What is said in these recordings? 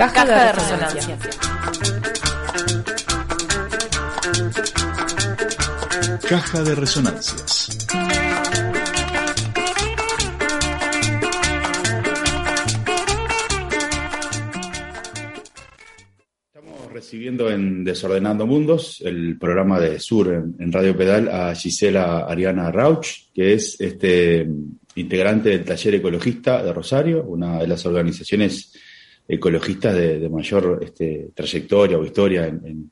Caja, de, resonancia. Caja de resonancias. Estamos recibiendo en Desordenando Mundos, el programa de Sur en, Radio Pedal, a Gisela Ariana Rauch, que es este integrante del Taller Ecologista de Rosario, una de las organizaciones ecologistas de, mayor este, trayectoria o historia en,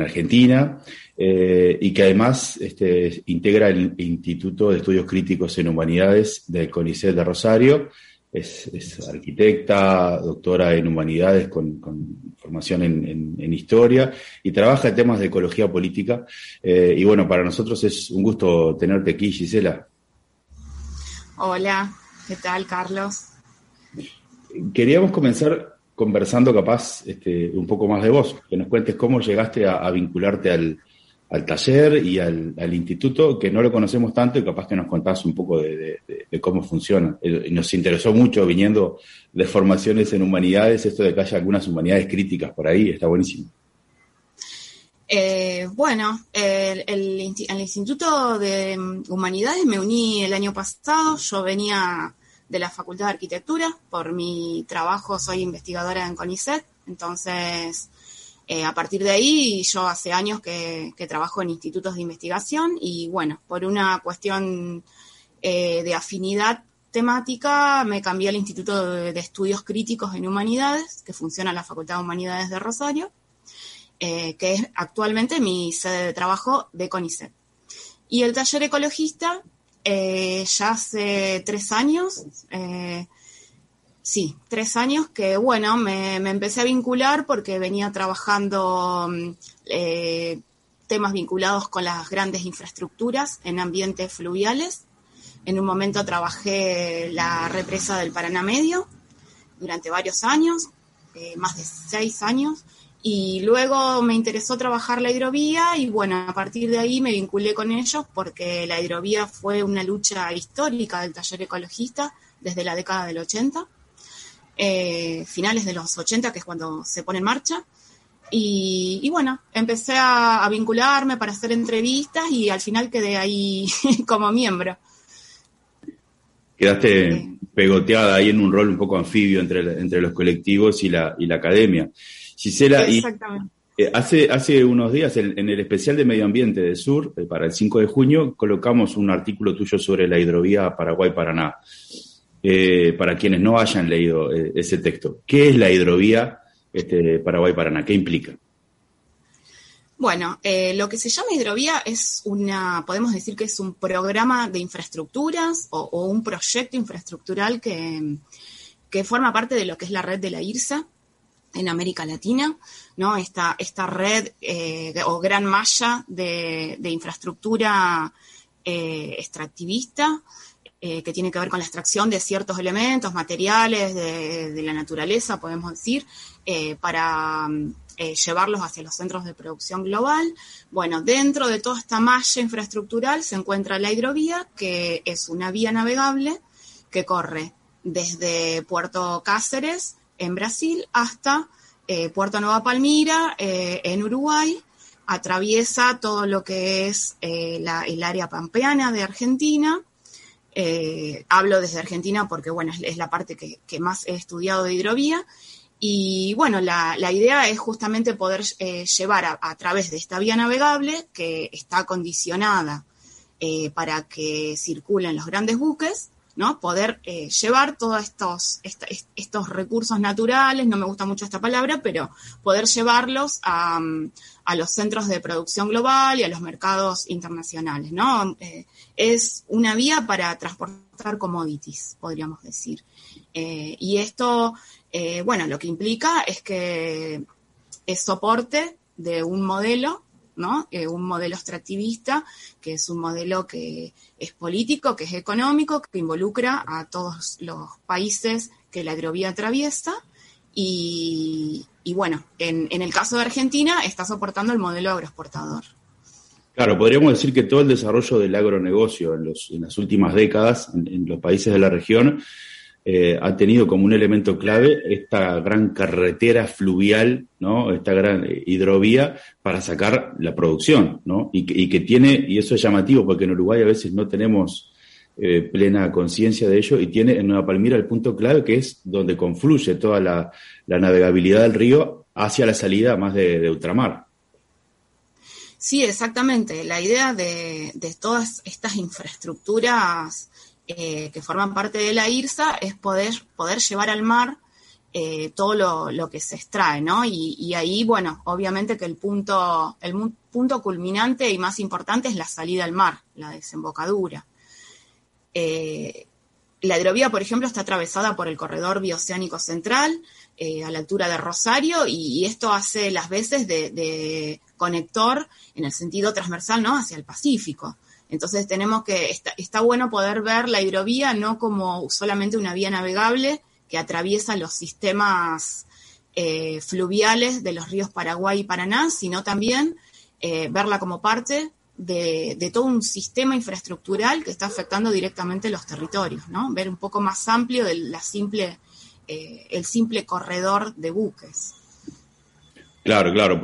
Argentina, eh, y que además este, integra el Instituto de Estudios Críticos en Humanidades del CONICET de Rosario. Es, arquitecta, doctora en humanidades con, formación en, historia y trabaja en temas de ecología política. Eh, y bueno, para nosotros es un gusto tenerte aquí, Gisela. Hola, ¿qué tal, Carlos? Queríamos comenzar conversando capaz este, un poco más de vos, que nos cuentes cómo llegaste a, vincularte al, taller y al, instituto, que no lo conocemos tanto y capaz que nos contás un poco de, cómo funciona. Eh, nos interesó mucho viniendo de formaciones en humanidades, esto de que haya algunas humanidades críticas por ahí, está buenísimo. Eh, bueno, el, el, Instituto de Humanidades me uní el año pasado, yo venía de la Facultad de Arquitectura. Por mi trabajo soy investigadora en CONICET, entonces eh, a partir de ahí yo hace años que, trabajo en institutos de investigación y bueno, por una cuestión eh, de afinidad temática me cambié al Instituto de, Estudios Críticos en Humanidades, que funciona en la Facultad de Humanidades de Rosario, eh, que es actualmente mi sede de trabajo de CONICET. Y el taller ecologista eh, ya hace tres años, eh, sí, tres años que, bueno, me, empecé a vincular porque venía trabajando mm, eh, temas vinculados con las grandes infraestructuras en ambientes fluviales. En un momento trabajé la represa del Paraná Medio durante varios años, más de seis años, y luego me interesó trabajar la hidrovía y bueno, a partir de ahí me vinculé con ellos porque la hidrovía fue una lucha histórica del taller ecologista desde la década del 80, eh, finales de los 80, que es cuando se pone en marcha. Y, bueno, empecé a, vincularme para hacer entrevistas y al final quedé ahí como miembro. Quedaste pegoteada ahí en un rol un poco anfibio entre, entre los colectivos y la, y la academia. Gisela, eh, hace, hace unos días en, el especial de Medio Ambiente del Sur, eh, para el 5 de junio, colocamos un artículo tuyo sobre la hidrovía Paraguay-Paraná. Eh, para quienes no hayan leído ese texto, ¿qué es la hidrovía este, Paraguay-Paraná? ¿Qué implica? Bueno, lo que se llama hidrovía es una, podemos decir que es un programa de infraestructuras o, un proyecto infraestructural que, que, forma parte de lo que es la red de la IRSA, en América Latina, ¿no? Esta, esta red eh, o gran malla de, infraestructura eh, extractivista eh, que tiene que ver con la extracción de ciertos elementos, materiales de, la naturaleza, podemos decir, para llevarlos hacia los centros de producción global. Bueno, dentro de toda esta malla infraestructural se encuentra la hidrovía, que es una vía navegable que corre desde Puerto Cáceres en Brasil hasta eh, Puerto Nueva Palmira, eh, en Uruguay, atraviesa todo lo que es eh, el área pampeana de Argentina. hablo desde Argentina porque, bueno, es, la parte que, más he estudiado de hidrovía. Y bueno, la, idea es justamente poder llevar a, través de esta vía navegable que está condicionada para que circulen los grandes buques, ¿no? Poder eh, llevar todos estos, estos recursos naturales, no me gusta mucho esta palabra, pero poder llevarlos a, los centros de producción global y a los mercados internacionales, ¿no? Eh, es una vía para transportar commodities, podríamos decir. Eh, y esto, bueno, lo que implica es que es soporte de un modelo ¿no? Eh, un modelo extractivista, que es un modelo que es político, que es económico, que involucra a todos los países que la agrovía atraviesa. Y, bueno, en, el caso de Argentina está soportando el modelo agroexportador. Claro, podríamos decir que todo el desarrollo del agronegocio en, las últimas décadas en, los países de la región eh, ha tenido como un elemento clave esta gran carretera fluvial, ¿no? Esta gran eh, hidrovía para sacar la producción, ¿no? Y, que tiene, y eso es llamativo porque en Uruguay a veces no tenemos eh, plena conciencia de ello, y tiene en Nueva Palmira el punto clave que es donde confluye toda la, navegabilidad del río hacia la salida más de, ultramar. Sí, exactamente. La idea de, de todas estas infraestructuras eh, que forman parte de la IRSA es poder, poder llevar al mar eh, todo lo, que se extrae, ¿no? Y, ahí, bueno, obviamente que el punto, el punto culminante y más importante es la salida al mar, la desembocadura. Eh, la hidrovía, por ejemplo, está atravesada por el corredor bioceánico central, a la altura de Rosario, y, esto hace las veces de, de, conector en el sentido transversal, ¿no? Hacia el Pacífico. Entonces tenemos que, está, bueno poder ver la hidrovía no como solamente una vía navegable que atraviesa los sistemas eh, fluviales de los ríos Paraguay y Paraná, sino también eh, verla como parte de, todo un sistema infraestructural que está afectando directamente los territorios, ¿no? Ver un poco más amplio de la simple, eh, el simple corredor de buques. Claro, claro.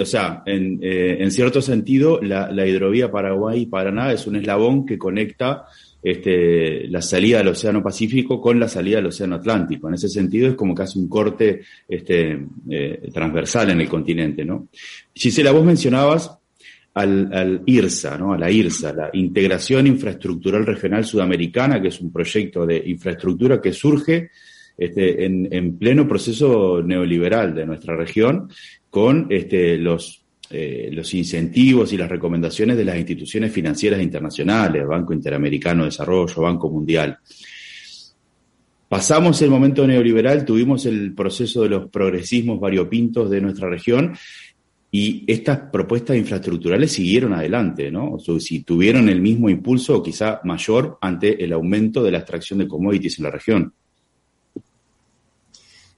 o sea, eh, en, cierto sentido, la, hidrovía Paraguay-Paraná es un eslabón que conecta este, la salida del Océano Pacífico con la salida del Océano Atlántico. En ese sentido, es como que hace un corte este, eh, transversal en el continente, ¿no? Gisela, vos mencionabas al, IRSA, ¿no? A la IRSA, la Integración Infraestructural Regional Sudamericana, que es un proyecto de infraestructura que surge este, en, en, pleno proceso neoliberal de nuestra región con este, los, eh, los incentivos y las recomendaciones de las instituciones financieras internacionales, Banco Interamericano de Desarrollo, Banco Mundial. Pasamos el momento neoliberal, tuvimos el proceso de los progresismos variopintos de nuestra región y estas propuestas infraestructurales siguieron adelante, ¿no? O si tuvieron el mismo impulso o quizá mayor ante el aumento de la extracción de commodities en la región.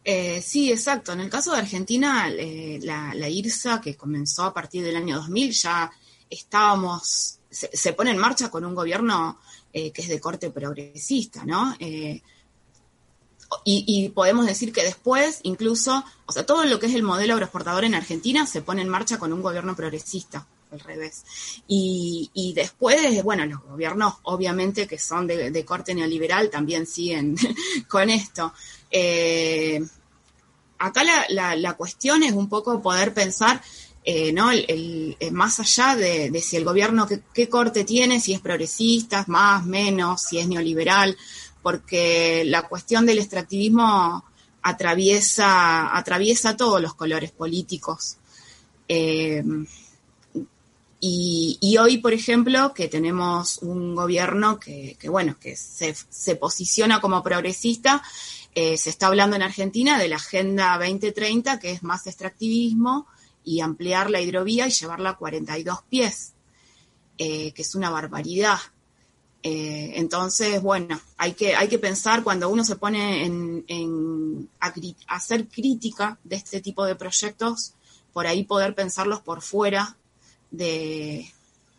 Eh, sí, exacto. En el caso de Argentina, eh, la, IRSA, que comenzó a partir del año 2000, ya estábamos, se, pone en marcha con un gobierno eh, que es de corte progresista, ¿no? Y, podemos decir que después, incluso, o sea, todo lo que es el modelo agroexportador en Argentina se pone en marcha con un gobierno progresista, al revés. Y, después, bueno, los gobiernos, obviamente, que son de corte neoliberal, también siguen con esto. Eh, acá la, cuestión es un poco poder pensar, eh, ¿no? El, más allá de, si el gobierno qué, corte tiene, si es progresista, más, menos, si es neoliberal, porque la cuestión del extractivismo atraviesa, atraviesa todos los colores políticos. Eh, y, hoy, por ejemplo, que tenemos un gobierno que, bueno, que se, se posiciona como progresista, eh, se está hablando en Argentina de la Agenda 2030, que es más extractivismo y ampliar la hidrovía y llevarla a 42 pies, eh, que es una barbaridad. Eh, entonces, bueno, hay que, hay que pensar cuando uno se pone en, a, hacer crítica de este tipo de proyectos, por ahí poder pensarlos por fuera de,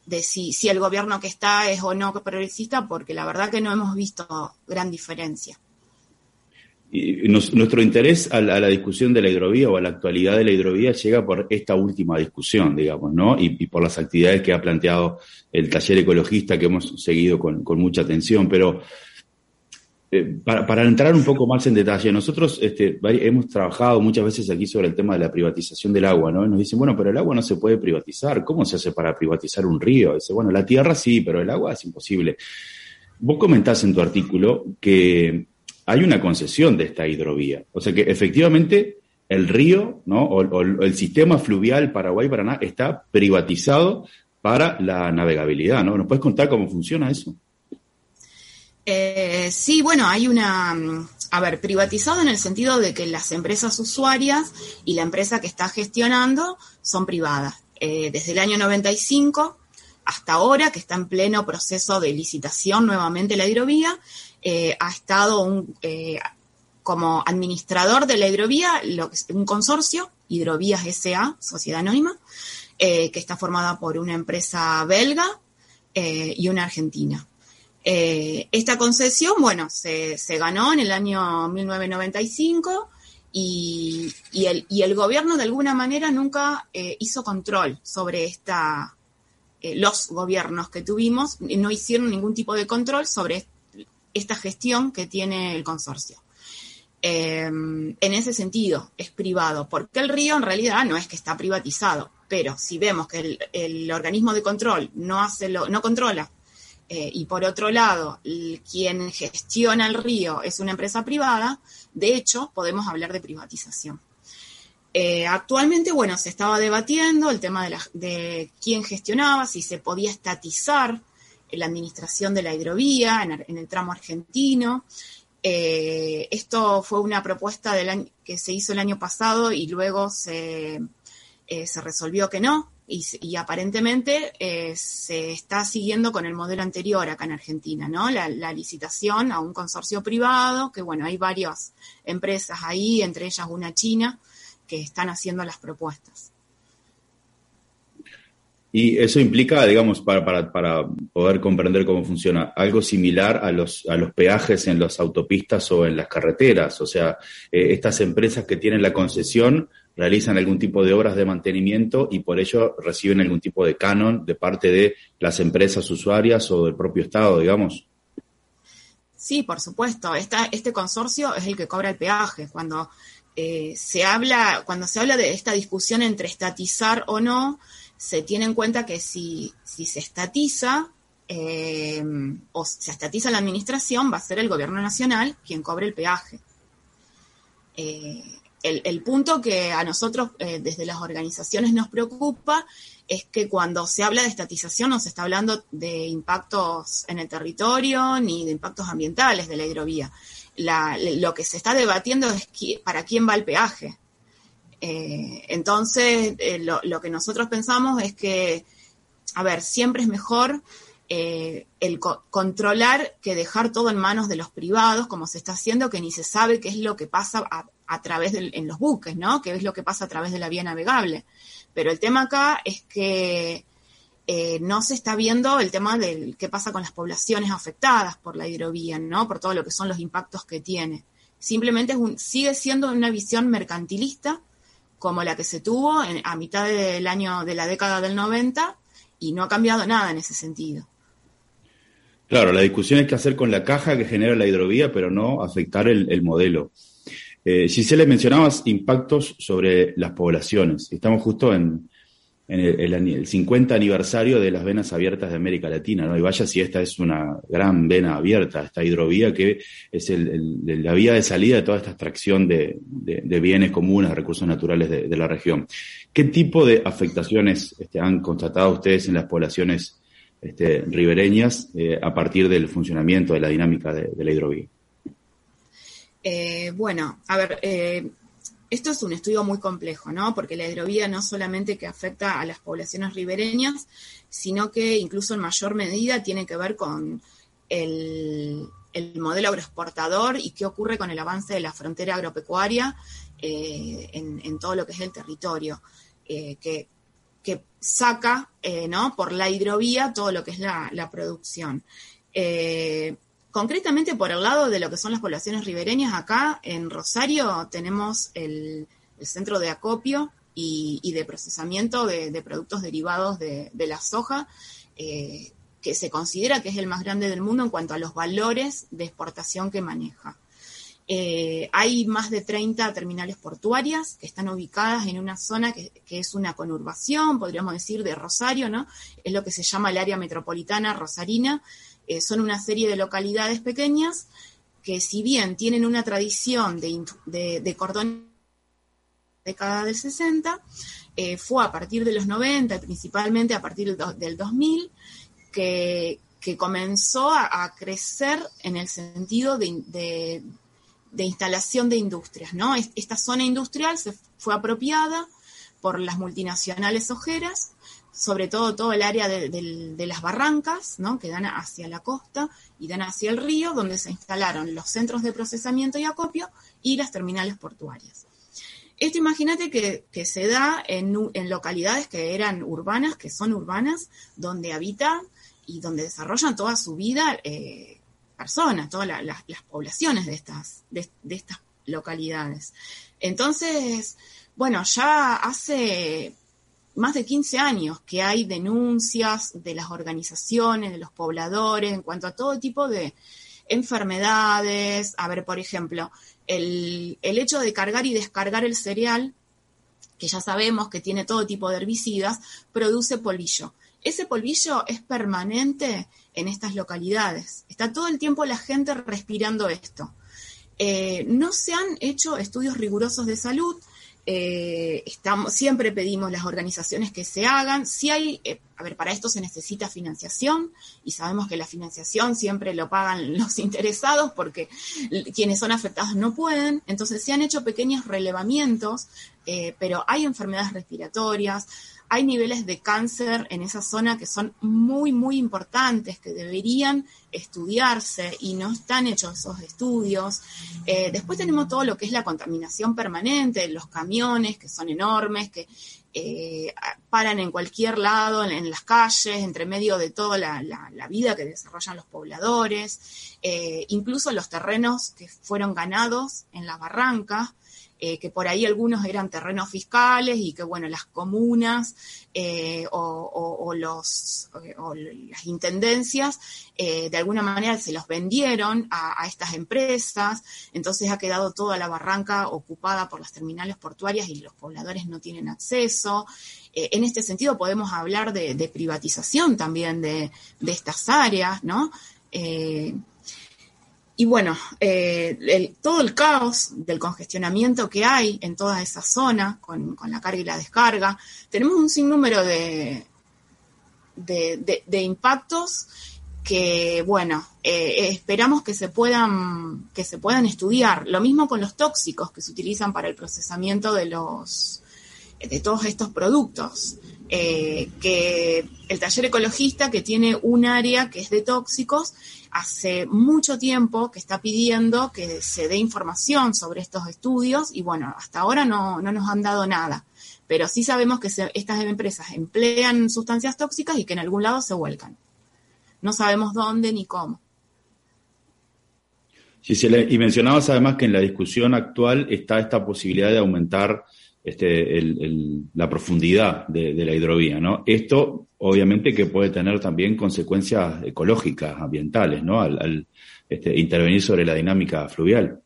de si, si el gobierno que está es o no progresista, porque la verdad que no hemos visto gran diferencia nuestro interés a la, discusión de la hidrovía o a la actualidad de la hidrovía llega por esta última discusión, digamos, ¿no? Y, por las actividades que ha planteado el taller ecologista que hemos seguido con, mucha atención. Pero eh, para, entrar un poco más en detalle, nosotros este, hemos trabajado muchas veces aquí sobre el tema de la privatización del agua, ¿no? Y nos dicen, bueno, pero el agua no se puede privatizar. ¿Cómo se hace para privatizar un río? Dice, bueno, la tierra sí, pero el agua es imposible. Vos comentás en tu artículo que hay una concesión de esta hidrovía. O sea que efectivamente el río, ¿no? O, el sistema fluvial Paraguay-Paraná está privatizado para la navegabilidad, ¿no? ¿Nos puedes contar cómo funciona eso? Eh, sí, bueno, hay una, a ver, privatizado en el sentido de que las empresas usuarias y la empresa que está gestionando son privadas. Eh, desde el año 95 hasta ahora, que está en pleno proceso de licitación nuevamente la hidrovía, eh, ha estado un, eh, como administrador de la hidrovía lo un consorcio, Hidrovías SA, Sociedad Anónima, eh, que está formada por una empresa belga y una argentina. Eh, esta concesión, bueno, se, ganó en el año 1995 y, el, gobierno de alguna manera nunca eh, hizo control sobre esta, eh, los gobiernos que tuvimos no hicieron ningún tipo de control sobre esta gestión que tiene el consorcio. en ese sentido, es privado, porque el río en realidad no es que está privatizado, pero si vemos que el, el organismo de control no, hace lo, no controla eh, y por otro lado, quien gestiona el río es una empresa privada, de hecho, podemos hablar de privatización. Eh, actualmente, bueno, se estaba debatiendo el tema de, quién gestionaba, si se podía estatizar la administración de la hidrovía en, el tramo argentino. Eh, esto fue una propuesta del que se hizo el año pasado y luego se, se resolvió que no, y, aparentemente eh, se está siguiendo con el modelo anterior acá en Argentina, ¿no? La, licitación a un consorcio privado, que bueno, hay varias empresas ahí, entre ellas una china, que están haciendo las propuestas. Y eso implica, digamos, para, para, para, poder comprender cómo funciona, algo similar a los, a los peajes en las autopistas o en las carreteras. O sea, eh, estas empresas que tienen la concesión realizan algún tipo de obras de mantenimiento y por ello reciben algún tipo de canon de parte de las empresas usuarias o del propio Estado, digamos. Sí, por supuesto. este consorcio es el que cobra el peaje. Cuando eh, se habla, cuando se habla de esta discusión entre estatizar o no, se tiene en cuenta que si, se estatiza eh, o se estatiza la administración, va a ser el gobierno nacional quien cobre el peaje. Eh, el, punto que a nosotros eh, desde las organizaciones nos preocupa es que cuando se habla de estatización no se está hablando de impactos en el territorio ni de impactos ambientales de la hidrovía. lo que se está debatiendo es para quién va el peaje. Eh, entonces, eh, lo, que nosotros pensamos es que, a ver, siempre es mejor el controlar que dejar todo en manos de los privados, como se está haciendo, que ni se sabe qué es lo que pasa a, través de, en los buques, ¿no? Que es lo que pasa a través de la vía navegable. Pero el tema acá es que eh, no se está viendo el tema del qué pasa con las poblaciones afectadas por la hidrovía, ¿no? Por todo lo que son los impactos que tiene. Simplemente sigue siendo una visión mercantilista como la que se tuvo a mitad del año de la década del 90 y no ha cambiado nada en ese sentido. Claro, la discusión es qué hacer con la caja que genera la hidrovía, pero no afectar el modelo. Eh, Giselle, mencionabas impactos sobre las poblaciones. Estamos justo en, el, 50 aniversario de las venas abiertas de América Latina, ¿no? Y vaya si esta es una gran vena abierta, esta hidrovía que es la vía de salida de toda esta extracción de, bienes comunes, recursos naturales de, la región. ¿Qué tipo de afectaciones este, han constatado ustedes en las poblaciones este, ribereñas eh, a partir del funcionamiento de la dinámica de la hidrovía? Eh, bueno, a ver, eh, esto es un estudio muy complejo, ¿no? Porque la hidrovía no solamente que afecta a las poblaciones ribereñas, sino que incluso en mayor medida tiene que ver con el, modelo agroexportador y qué ocurre con el avance de la frontera agropecuaria en, todo lo que es el territorio, que, saca, ¿no? Por la hidrovía todo lo que es la, la producción. Concretamente por el lado de lo que son las poblaciones ribereñas, acá en Rosario tenemos el, centro de acopio y, de procesamiento de, productos derivados de, la soja, eh, que se considera que es el más grande del mundo en cuanto a los valores de exportación que maneja. Eh, hay más de 30 terminales portuarias que están ubicadas en una zona que, es una conurbación, podríamos decir, de Rosario, ¿no? Es lo que se llama el área metropolitana rosarina, eh, son una serie de localidades pequeñas que si bien tienen una tradición de, de, de cordón década del 60, eh, fue a partir de los 90 y principalmente a partir del 2000 que, comenzó a, crecer en el sentido de, instalación de industrias. ¿no? Esta zona industrial se fue apropiada por las multinacionales ojeras sobre todo todo el área de, las barrancas, ¿no? que dan hacia la costa y dan hacia el río, donde se instalaron los centros de procesamiento y acopio y las terminales portuarias. Esto imagínate que, se da en, localidades que eran urbanas, que son urbanas, donde habita y donde desarrollan toda su vida eh, personas, todas las poblaciones de estas, de, estas localidades. Entonces, bueno, ya hace más de 15 años que hay denuncias de las organizaciones, de los pobladores, en cuanto a todo tipo de enfermedades. A ver, por ejemplo, el, el hecho de cargar y descargar el cereal, que ya sabemos que tiene todo tipo de herbicidas, produce polvillo. Ese polvillo es permanente en estas localidades. Está todo el tiempo la gente respirando esto. Eh, no se han hecho estudios rigurosos de salud. Eh, estamos, siempre pedimos las organizaciones que se hagan. Si hay, eh, a ver, para esto se necesita financiación y sabemos que la financiación siempre lo pagan los interesados porque quienes son afectados no pueden. Entonces se han hecho pequeños relevamientos, pero hay enfermedades respiratorias, hay niveles de cáncer en esa zona que son muy, muy importantes, que deberían estudiarse y no están hechos esos estudios. Eh, después tenemos todo lo que es la contaminación permanente, los camiones que son enormes, que eh, paran en cualquier lado, en, las calles, entre medio de toda la, vida que desarrollan los pobladores, eh, incluso los terrenos que fueron ganados en las barrancas. Eh, que por ahí algunos eran terrenos fiscales y que, bueno, las comunas eh, o, los, las intendencias eh, de alguna manera se los vendieron a, estas empresas, entonces ha quedado toda la barranca ocupada por las terminales portuarias y los pobladores no tienen acceso. en este sentido podemos hablar de, privatización también de, estas áreas, ¿no? Y bueno, eh, todo el caos del congestionamiento que hay en toda esa zona, con, la carga y la descarga, tenemos un sinnúmero de, de, impactos que, bueno, eh, esperamos que se, puedan, que se puedan estudiar. Lo mismo con los tóxicos que se utilizan para el procesamiento de, los, de todos estos productos. Eh, que el taller ecologista que tiene un área que es de tóxicos hace mucho tiempo que está pidiendo que se dé información sobre estos estudios y bueno, hasta ahora no, nos han dado nada, pero sí sabemos que estas empresas emplean sustancias tóxicas y que en algún lado se vuelcan. No sabemos dónde ni cómo. y mencionabas además que en la discusión actual está esta posibilidad de aumentar este, la profundidad de, la hidrovía, ¿no? Esto, obviamente, que puede tener también consecuencias ecológicas, ambientales, ¿no? Al, este, intervenir sobre la dinámica fluvial.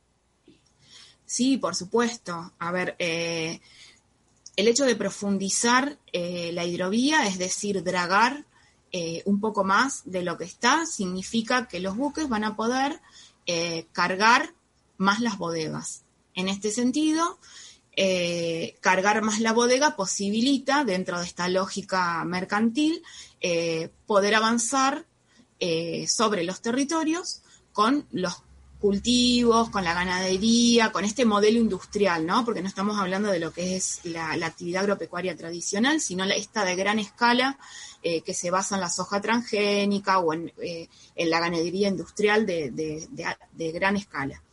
Sí, por supuesto. A ver, eh, el hecho de profundizar eh, la hidrovía, es decir, dragar eh, un poco más de lo que está, significa que los buques van a poder cargar más las bodegas. En este sentido, eh, cargar más la bodega posibilita, dentro de esta lógica mercantil, eh, poder avanzar eh, sobre los territorios con los cultivos, con la ganadería, con este modelo industrial, ¿no? Porque no estamos hablando de lo que es la, actividad agropecuaria tradicional, sino esta de gran escala que se basa en la soja transgénica o en, la ganadería industrial de gran escala.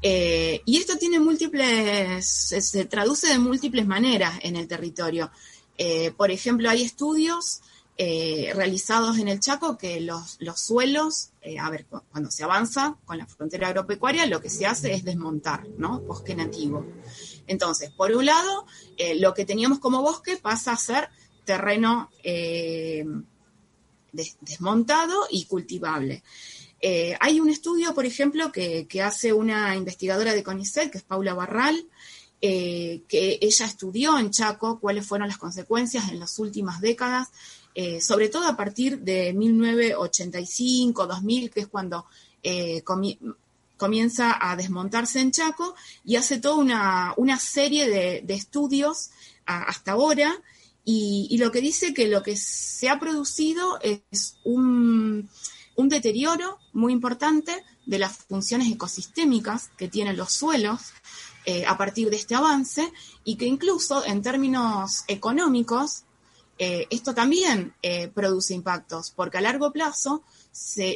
Eh, y esto tiene múltiples, se, traduce de múltiples maneras en el territorio. Eh, por ejemplo, hay estudios eh, realizados en el Chaco que los, los suelos, a ver, cuando se avanza con la frontera agropecuaria, lo que se hace es desmontar, ¿no? Bosque nativo. Entonces, por un lado, lo que teníamos como bosque pasa a ser terreno desmontado y cultivable. Eh, hay un estudio, por ejemplo, que, hace una investigadora de CONICET, que es Paula Barral, eh, que ella estudió en Chaco cuáles fueron las consecuencias en las últimas décadas, eh, sobre todo a partir de 1985, 2000, que es cuando comienza a desmontarse en Chaco, y hace toda una, serie de, estudios hasta ahora, y, y lo que dice que lo que se ha producido es un un deterioro muy importante de las funciones ecosistémicas que tienen los suelos eh, a partir de este avance y que incluso en términos económicos eh, esto también eh, produce impactos, porque a largo plazo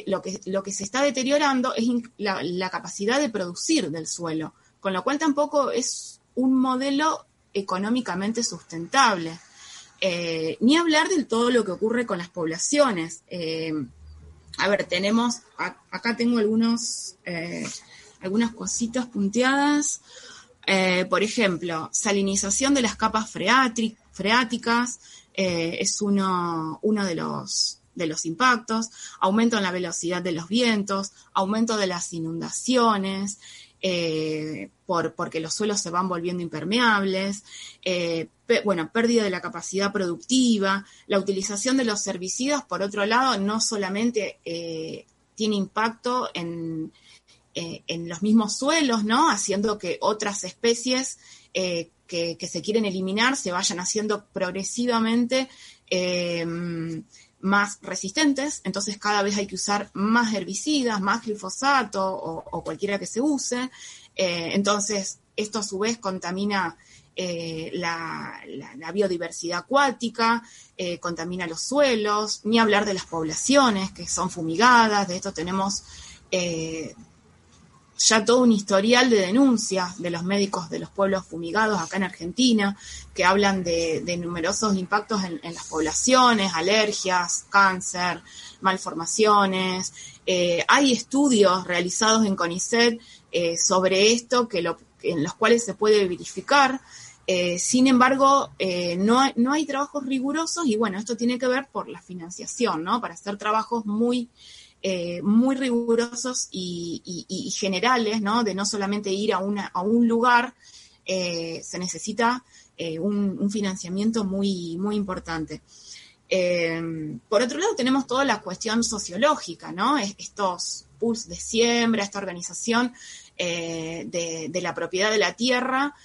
lo, que, lo que se está deteriorando es la, la, capacidad de producir del suelo, con lo cual tampoco es un modelo económicamente sustentable. Ni hablar de todo lo que ocurre con las poblaciones. A ver, tenemos, acá tengo algunos, algunas cositas punteadas. por ejemplo, salinización de las capas freáticas es uno, uno de los de los impactos, aumento en la velocidad de los vientos, aumento de las inundaciones, eh, por, porque los suelos se van volviendo impermeables, eh, bueno, pérdida de la capacidad productiva, la utilización de los herbicidas, por otro lado, no solamente eh, tiene impacto en, en, los mismos suelos, ¿no? Haciendo que otras especies que, que, se quieren eliminar se vayan haciendo progresivamente más resistentes, entonces cada vez hay que usar más herbicidas, más glifosato o, cualquiera que se use. Eh, entonces, esto a su vez contamina eh, la, biodiversidad acuática, eh, contamina los suelos, ni hablar de las poblaciones que son fumigadas, de esto tenemos ya todo un historial de denuncias de los médicos de los pueblos fumigados acá en Argentina, que hablan de, numerosos impactos en, las poblaciones, alergias, cáncer, malformaciones. Eh, hay estudios realizados en CONICET eh, sobre esto que en los cuales se puede verificar. Eh, sin embargo, no, hay, no hay trabajos rigurosos y bueno, esto tiene que ver por la financiación, ¿no? Para hacer trabajos muy eh, muy rigurosos y, generales, ¿no? De no solamente ir a, una, a un lugar, eh, se necesita eh, un, financiamiento muy, muy importante. por otro lado, tenemos toda la cuestión sociológica, ¿no? Estos pools de siembra, esta organización de, la propiedad de la tierra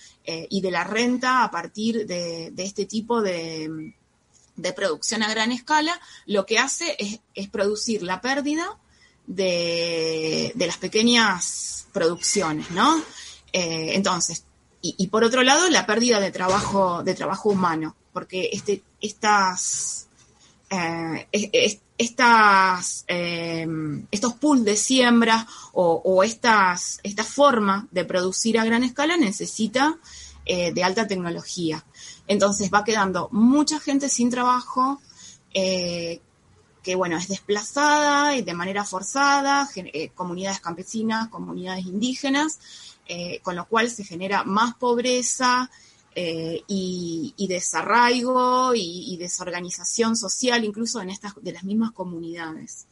y de la renta a partir de este tipo de, producción a gran escala, lo que hace es, producir la pérdida de, las pequeñas producciones, ¿no? Eh, entonces, y, por otro lado, la pérdida de trabajo, de trabajo humano, porque este, estas, eh, em, estos pools de siembra o, estas, esta forma de producir a gran escala necesita eh, de alta tecnología. Entonces va quedando mucha gente sin trabajo, eh, que bueno, es desplazada y de manera forzada, comunidades campesinas, comunidades indígenas, con lo cual se genera más pobreza y, desarraigo y, desorganización social incluso en estas de las mismas comunidades.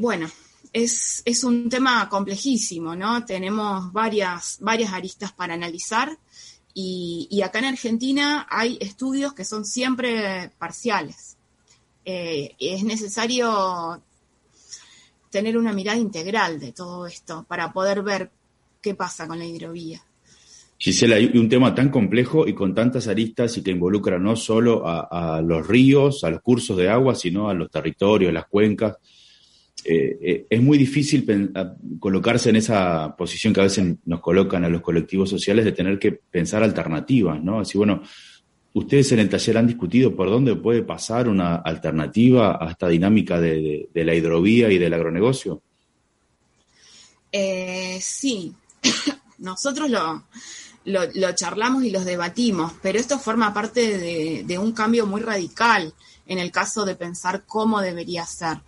bueno, es, es, un tema complejísimo, ¿no? Tenemos varias, varias aristas para analizar y, acá en Argentina hay estudios que son siempre parciales. Eh, es necesario tener una mirada integral de todo esto para poder ver qué pasa con la hidrovía. Gisela, hay un tema tan complejo y con tantas aristas y que involucra no solo a los ríos, a los cursos de agua, sino a los territorios, las cuencas eh, eh, es muy difícil colocarse en esa posición que a veces nos colocan a los colectivos sociales de tener que pensar alternativas, ¿no? Así, bueno, ustedes en el taller han discutido por dónde puede pasar una alternativa a esta dinámica de, la hidrovía y del agronegocio. Eh, sí, nosotros lo, lo, charlamos y los debatimos, pero esto forma parte de un cambio muy radical en el caso de pensar cómo debería ser.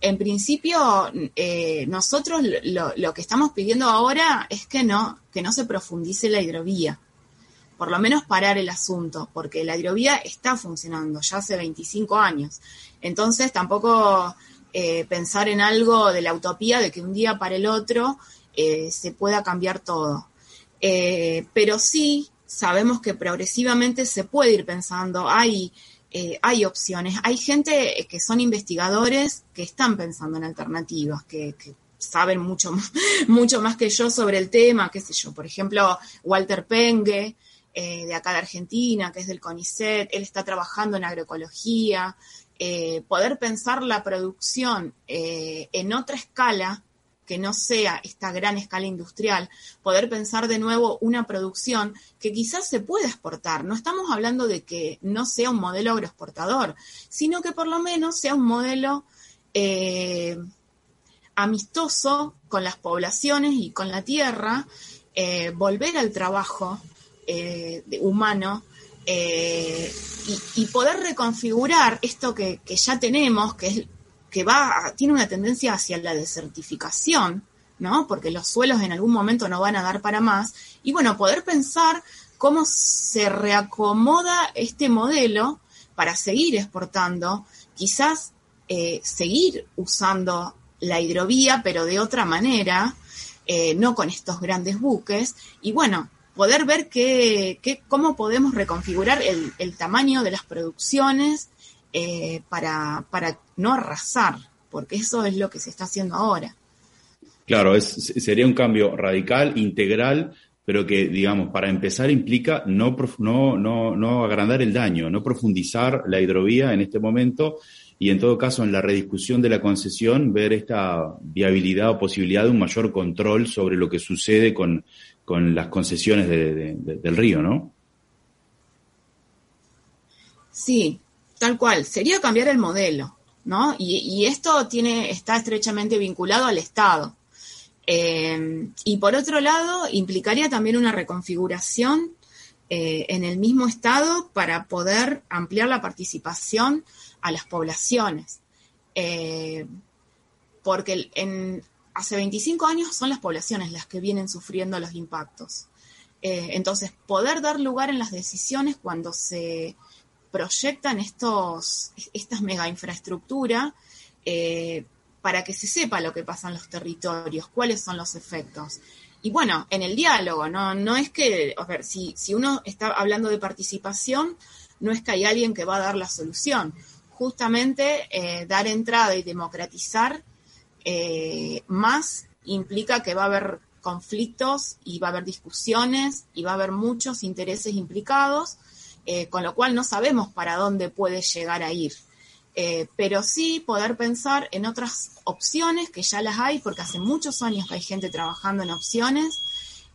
En principio, eh, nosotros lo, que estamos pidiendo ahora es que no, que no se profundice la hidrovía, por lo menos parar el asunto, porque la hidrovía está funcionando ya hace 25 años. Entonces, tampoco eh, pensar en algo de la utopía de que un día para el otro eh, se pueda cambiar todo. Pero sí sabemos que progresivamente se puede ir pensando, hay eh, hay opciones. Hay gente que son investigadores que están pensando en alternativas, que, saben mucho, mucho más que yo sobre el tema, qué sé yo. Por ejemplo, Walter Pengue, eh, de acá de Argentina, que es del CONICET, él está trabajando en agroecología. Eh, poder pensar la producción en otra escala que no sea esta gran escala industrial, poder pensar de nuevo una producción que quizás se pueda exportar. No estamos hablando de que no sea un modelo agroexportador, sino que por lo menos sea un modelo eh, amistoso con las poblaciones y con la tierra, eh, volver al trabajo eh, humano y, poder reconfigurar esto que, ya tenemos, que es que va, tiene una tendencia hacia la desertificación, ¿no? Porque los suelos en algún momento no van a dar para más. Y bueno, poder pensar cómo se reacomoda este modelo para seguir exportando, quizás eh, seguir usando la hidrovía, pero de otra manera, eh, no con estos grandes buques, y bueno, poder ver qué, cómo podemos reconfigurar el, tamaño de las producciones eh, para, para no arrasar, porque eso es lo que se está haciendo ahora. Claro, es, sería un cambio radical, integral, pero que, digamos, para empezar implica no, no, no, no agrandar el daño, no profundizar la hidrovía en este momento y en todo caso en la rediscusión de la concesión ver esta viabilidad o posibilidad de un mayor control sobre lo que sucede con, las concesiones del río, ¿no? Sí, tal cual. Sería cambiar el modelo, ¿no? Y, esto tiene, está estrechamente vinculado al Estado. Eh, y por otro lado, implicaría también una reconfiguración eh, en el mismo Estado para poder ampliar la participación a las poblaciones. Eh, porque hace 25 años son las poblaciones las que vienen sufriendo los impactos. entonces, poder dar lugar en las decisiones cuando se proyectan estos, estas mega infraestructuras, para que se sepa lo que pasa en los territorios, cuáles son los efectos. Y bueno, en el diálogo, no, no es que, a ver, si, si uno está hablando de participación, no es que hay alguien que va a dar la solución. Justamente eh, dar entrada y democratizar eh, más implica que va a haber conflictos y va a haber discusiones y va a haber muchos intereses implicados, eh, con lo cual no sabemos para dónde puede llegar a ir. Eh, pero sí poder pensar en otras opciones que ya las hay, porque hace muchos años que hay gente trabajando en opciones,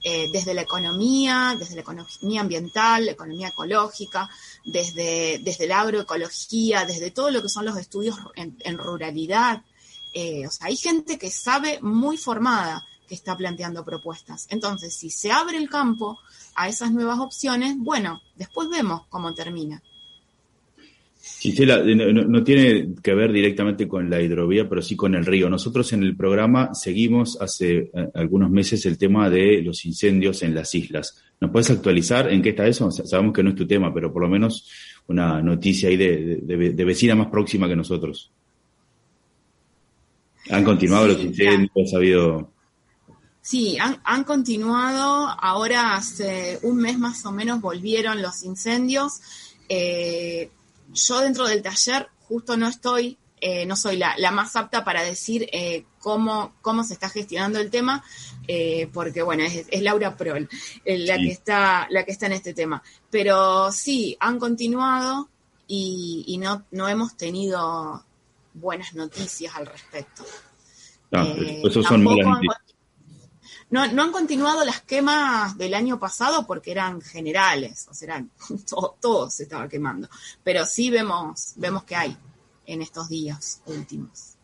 eh, desde la economía, desde la economía ambiental, la economía ecológica, desde, desde la agroecología, desde todo lo que son los estudios en, ruralidad. O sea, hay gente que sabe muy formada que está planteando propuestas. Entonces, si se abre el campo a esas nuevas opciones, bueno, después vemos cómo termina. Gisela, eh, no, tiene que ver directamente con la hidrovía, pero sí con el río. Nosotros en el programa seguimos hace eh, algunos meses el tema de los incendios en las islas. ¿Nos puedes actualizar en qué está eso? Sabemos que no es tu tema, pero por lo menos una noticia ahí de, vecina más próxima que nosotros. ¿Han continuado los incendios? ¿Ha habido...? Sí, han, han continuado. Ahora hace un mes más o menos volvieron los incendios. Eh, yo dentro del taller justo no estoy, eh, no soy la, más apta para decir eh, cómo, cómo se está gestionando el tema, eh, porque bueno, es, Laura Prol la, que está, la que está en este tema. Pero sí, han continuado y, no, no hemos tenido buenas noticias al respecto. Ah, eso son no, han continuado las quemas del año pasado porque eran generales, o sea, todo, se estaba quemando. Pero sí vemos, vemos que hay en estos días últimos.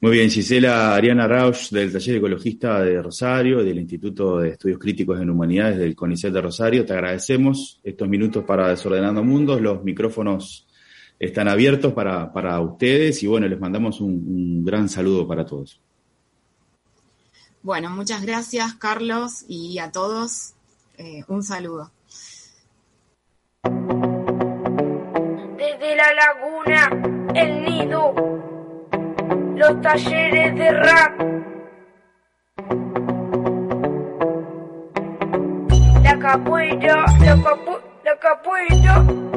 Muy bien, Gisela Ariana Rausch del Taller Ecologista de Rosario, del Instituto de Estudios Críticos en Humanidades del CONICET de Rosario, te agradecemos estos minutos para Desordenando Mundos, los micrófonos están abiertos para, para ustedes y bueno, les mandamos un gran saludo para todos. Bueno, muchas gracias Carlos y a todos eh, un saludo. Desde la laguna, el nido, los talleres de rap. La capuella, la, capu la capuella.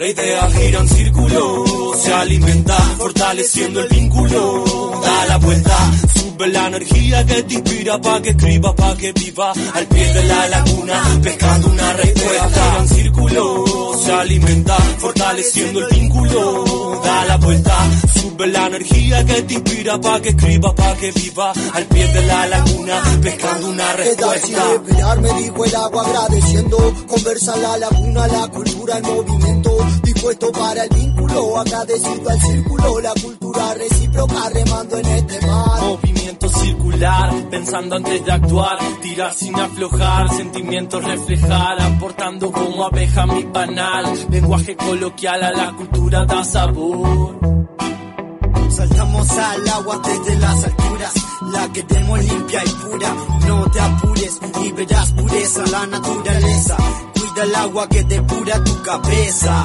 La idea gira en círculo, se alimenta, fortaleciendo el vínculo. Da la vuelta, sube la energía que te inspira pa' que escriba, pa' que viva. Al pie de la laguna, pescando una respuesta. en círculo, se alimenta, fortaleciendo el vínculo. Da la vuelta, sube la energía que te inspira pa' que escriba, pa' que viva. Al pie de la laguna, pescando una respuesta. me dijo el agua agradeciendo. Conversa la laguna, la cultura, el movimiento dispuesto para el vínculo agradecido al círculo, la cultura recíproca remando en este mar. Movimiento circular, pensando antes de actuar, tirar sin aflojar, sentimientos reflejar, aportando como abeja mi panal, lenguaje coloquial a la cultura da sabor. Saltamos al agua desde las alturas, la queremos limpia y pura. No te apures y verás pureza la naturaleza. Cuida el agua que depura tu cabeza.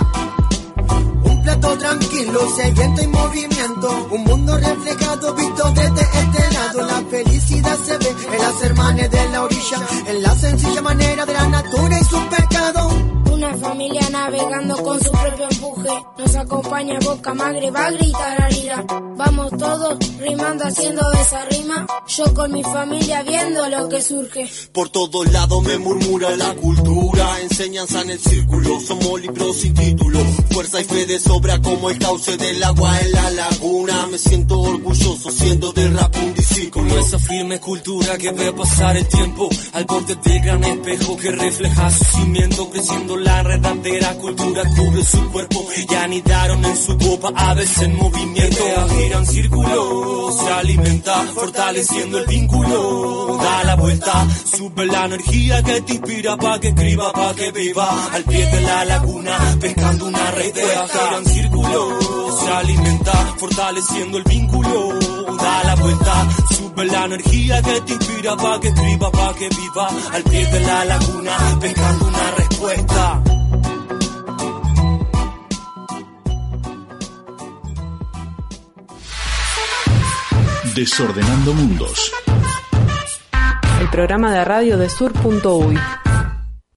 Un plato tranquilo, sediento y movimiento. Un mundo reflejado, visto desde este lado. La felicidad se ve en las hermanas de la orilla, en la sencilla manera de la natura y su pecado. Una familia navegando con su propio empuje. Nos acompaña Boca Magre, va a gritar Arira. Vamos todos rimando, haciendo esa rima. Yo con mi familia viendo lo que surge. Por todos lados me murmura la cultura, enseñanza en el círculo, somos libros sin título, fuerza y fe de sobra como el cauce del agua en la laguna. Me siento orgulloso siendo de rap un discípulo. Esa firme cultura que ve pasar el tiempo al borde del gran espejo que refleja su cimiento, creciendo la redandera cultura cubre su cuerpo y anidaron en su copa aves en movimiento. Gira en círculo, se alimenta, fortaleciendo el vínculo. Da la vuelta, sube la energía que te inspira pa' que escriba, pa' que viva. Al pie de la laguna, pescando una respuesta. Gira en círculo, se alimenta, fortaleciendo el vínculo. Vuelta, sube la energía que te inspira pa' que escriba, pa' que viva. Al pie de la laguna, pescando una respuesta. Desordenando Mundos. El programa de radio de sur.uy.